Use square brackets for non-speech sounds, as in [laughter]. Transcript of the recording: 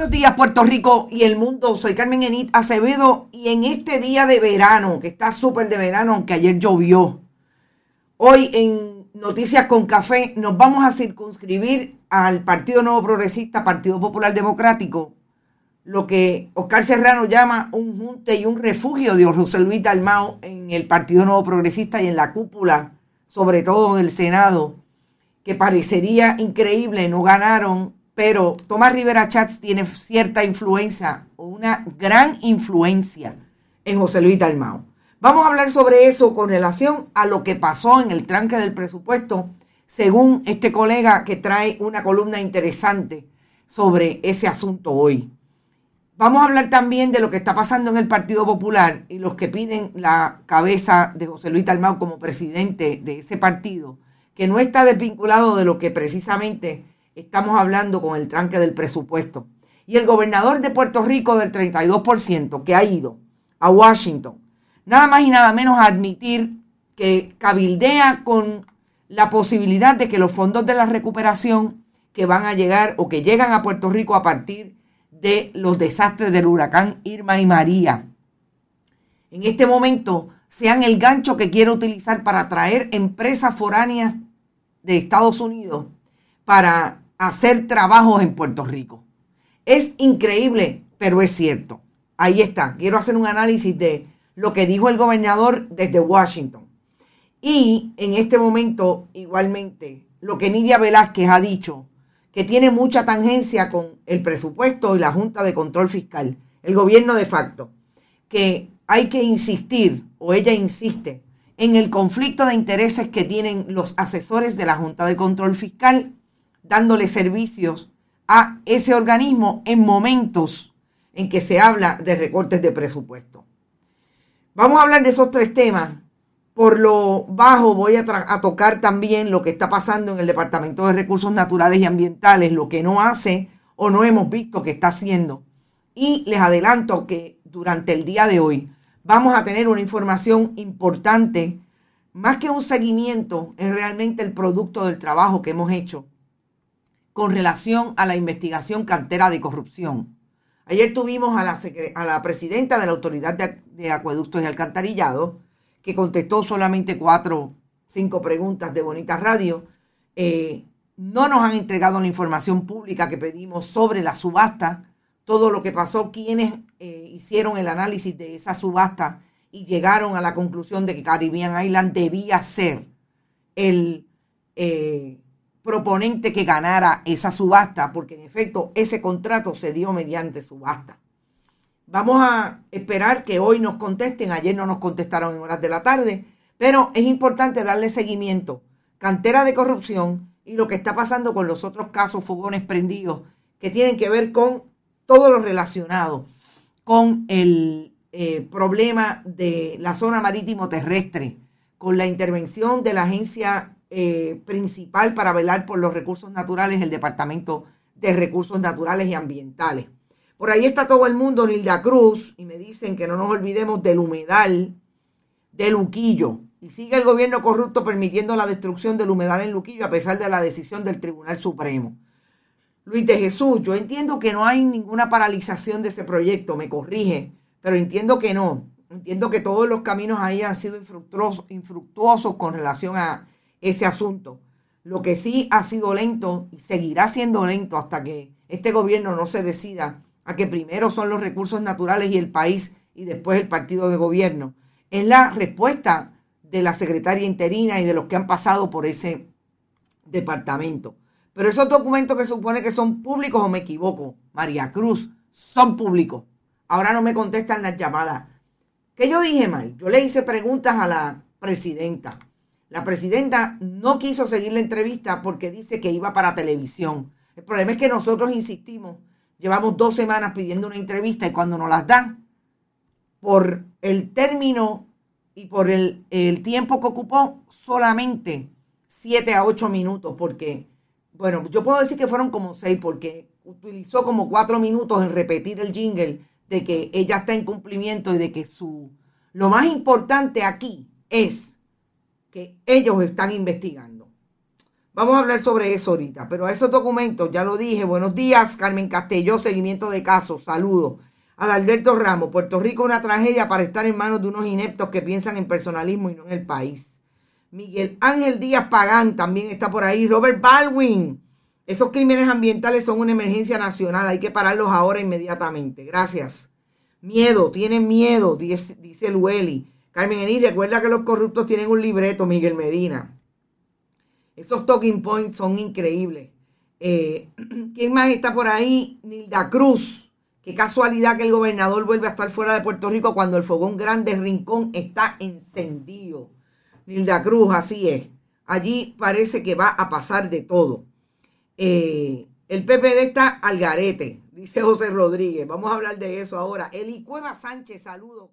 Buenos días Puerto Rico y el mundo, soy Carmen Enit Acevedo y en este día de verano, que está súper de verano, aunque ayer llovió, hoy en Noticias con Café nos vamos a circunscribir al Partido Nuevo Progresista, Partido Popular Democrático, lo que Oscar Serrano llama un junte y un refugio de José Luis Dalmao en el Partido Nuevo Progresista y en la cúpula, sobre todo del Senado, que parecería increíble, no ganaron pero Tomás Rivera Chats tiene cierta influencia, una gran influencia en José Luis Dalmao. Vamos a hablar sobre eso con relación a lo que pasó en el tranque del presupuesto, según este colega que trae una columna interesante sobre ese asunto hoy. Vamos a hablar también de lo que está pasando en el Partido Popular y los que piden la cabeza de José Luis Dalmao como presidente de ese partido, que no está desvinculado de lo que precisamente estamos hablando con el tranque del presupuesto. Y el gobernador de Puerto Rico del 32% que ha ido a Washington, nada más y nada menos a admitir que cabildea con la posibilidad de que los fondos de la recuperación que van a llegar o que llegan a Puerto Rico a partir de los desastres del huracán Irma y María, en este momento sean el gancho que quiere utilizar para atraer empresas foráneas de Estados Unidos para hacer trabajos en Puerto Rico. Es increíble, pero es cierto. Ahí está. Quiero hacer un análisis de lo que dijo el gobernador desde Washington. Y en este momento, igualmente, lo que Nidia Velázquez ha dicho, que tiene mucha tangencia con el presupuesto y la Junta de Control Fiscal, el gobierno de facto, que hay que insistir, o ella insiste, en el conflicto de intereses que tienen los asesores de la Junta de Control Fiscal dándole servicios a ese organismo en momentos en que se habla de recortes de presupuesto. Vamos a hablar de esos tres temas. Por lo bajo voy a, a, tocar también lo que está pasando en el Departamento de Recursos Naturales y Ambientales, lo que no hace o no hemos visto que está haciendo. Y les adelanto que durante el día de hoy vamos a tener una información importante, más que un seguimiento, es realmente el producto del trabajo que hemos hecho con relación a la investigación cantera de corrupción. Ayer tuvimos a la, presidenta de la Autoridad de, Acueductos y Alcantarillado, que contestó solamente cuatro, cinco preguntas de Bonita Radio. Eh, no nos han entregado la información pública que pedimos sobre la subasta. todo lo que pasó, quienes eh, hicieron el análisis de esa subasta y llegaron a la conclusión de que Caribbean Island debía ser el eh, proponente que ganara esa subasta, porque en efecto ese contrato se dio mediante subasta. Vamos a esperar que hoy nos contesten, ayer no nos contestaron en horas de la tarde, pero es importante darle seguimiento. Cantera de corrupción y lo que está pasando con los otros casos fogones prendidos que tienen que ver con todo lo relacionado con el eh, problema de la zona marítimo terrestre, con la intervención de la agencia eh, principal para velar por los recursos naturales, el Departamento de Recursos Naturales y Ambientales. Por ahí está todo el mundo, Nilda Cruz, y me dicen que no nos olvidemos del humedal de Luquillo. Y sigue el gobierno corrupto permitiendo la destrucción del humedal en Luquillo a pesar de la decisión del Tribunal Supremo. Luis de Jesús, yo entiendo que no hay ninguna paralización de ese proyecto, me corrige, pero entiendo que no. Entiendo que todos los caminos ahí han sido infructuosos, infructuosos con relación a ese asunto. Lo que sí ha sido lento y seguirá siendo lento hasta que este gobierno no se decida a que primero son los recursos naturales y el país y después el partido de gobierno. Es la respuesta de la secretaria interina y de los que han pasado por ese departamento. Pero esos documentos que supone que son públicos o me equivoco, María Cruz, son públicos. Ahora no me contestan las llamadas. ¿Qué yo dije mal? Yo le hice preguntas a la presidenta. La presidenta no quiso seguir la entrevista porque dice que iba para televisión. El problema es que nosotros insistimos. Llevamos dos semanas pidiendo una entrevista y cuando nos las dan, por el término y por el, tiempo que ocupó, solamente siete a ocho minutos, porque, bueno, yo puedo decir que fueron como seis, porque utilizó como cuatro minutos en repetir el jingle de que ella está en cumplimiento y de que su... Lo más importante aquí es que ellos están investigando. Vamos a hablar sobre eso ahorita, pero a esos documentos, ya lo dije, buenos días, Carmen Castelló, seguimiento de casos, saludos. Alberto Ramos, Puerto Rico una tragedia para estar en manos de unos ineptos que piensan en personalismo y no en el país. Miguel Ángel Díaz Pagán también está por ahí. Robert Baldwin, esos crímenes ambientales son una emergencia nacional, hay que pararlos ahora inmediatamente. Gracias. Miedo, tienen miedo, dice, dice Lueli. Carmen Ení, recuerda que los corruptos tienen un libreto, Miguel Medina. Esos talking points son increíbles. Eh, [clears throat] ¿Quién más está por ahí? Nilda Cruz. Qué casualidad que el gobernador vuelve a estar fuera de Puerto Rico cuando el fogón grande Rincón está encendido. Nilda Cruz, así es. Allí parece que va a pasar de todo. Eh, el PPD está al garete, dice José Rodríguez. Vamos a hablar de eso ahora. Eli Cueva Sánchez, saludo.